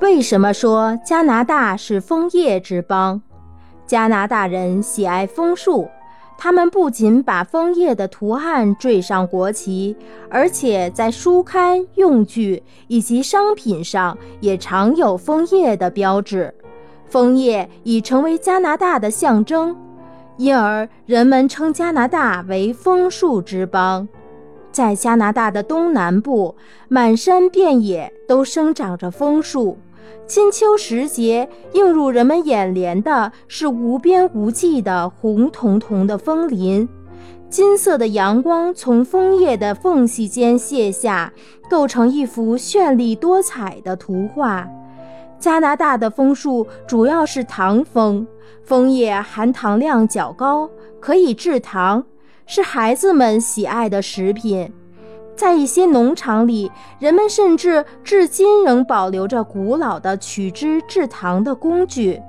为什么说加拿大是枫叶之邦？加拿大人喜爱枫树，他们不仅把枫叶的图案缀上国旗，而且在书刊、用具以及商品上也常有枫叶的标志。枫叶已成为加拿大的象征，因而人们称加拿大为枫树之邦。在加拿大的东南部，满山遍野都生长着枫树。金秋时节，映入人们眼帘的是无边无际的红彤彤的枫林。金色的阳光从枫叶的缝隙间泻下，构成一幅绚丽多彩的图画。加拿大的枫树主要是糖枫，枫叶含糖量较高，可以制糖，是孩子们喜爱的食品。在一些农场里，人们甚至至今仍保留着古老的取汁制糖的工具。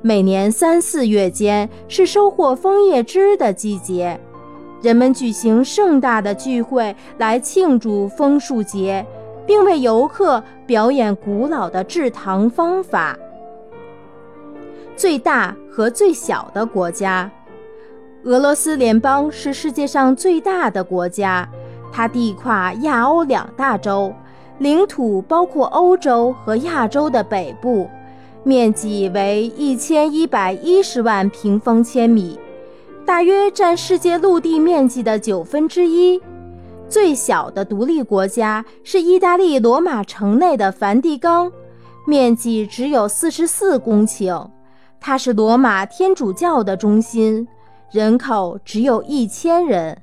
每年三四月间是收获枫叶汁的季节，人们举行盛大的聚会来庆祝枫树节，并为游客表演古老的制糖方法。最大和最小的国家，俄罗斯联邦是世界上最大的国家。它地跨亚欧两大洲，领土包括欧洲和亚洲的北部，面积为一千一百一十万平方千米，大约占世界陆地面积的九分之一。最小的独立国家是意大利罗马城内的梵蒂冈，面积只有四十四公顷，它是罗马天主教的中心，人口只有一千人。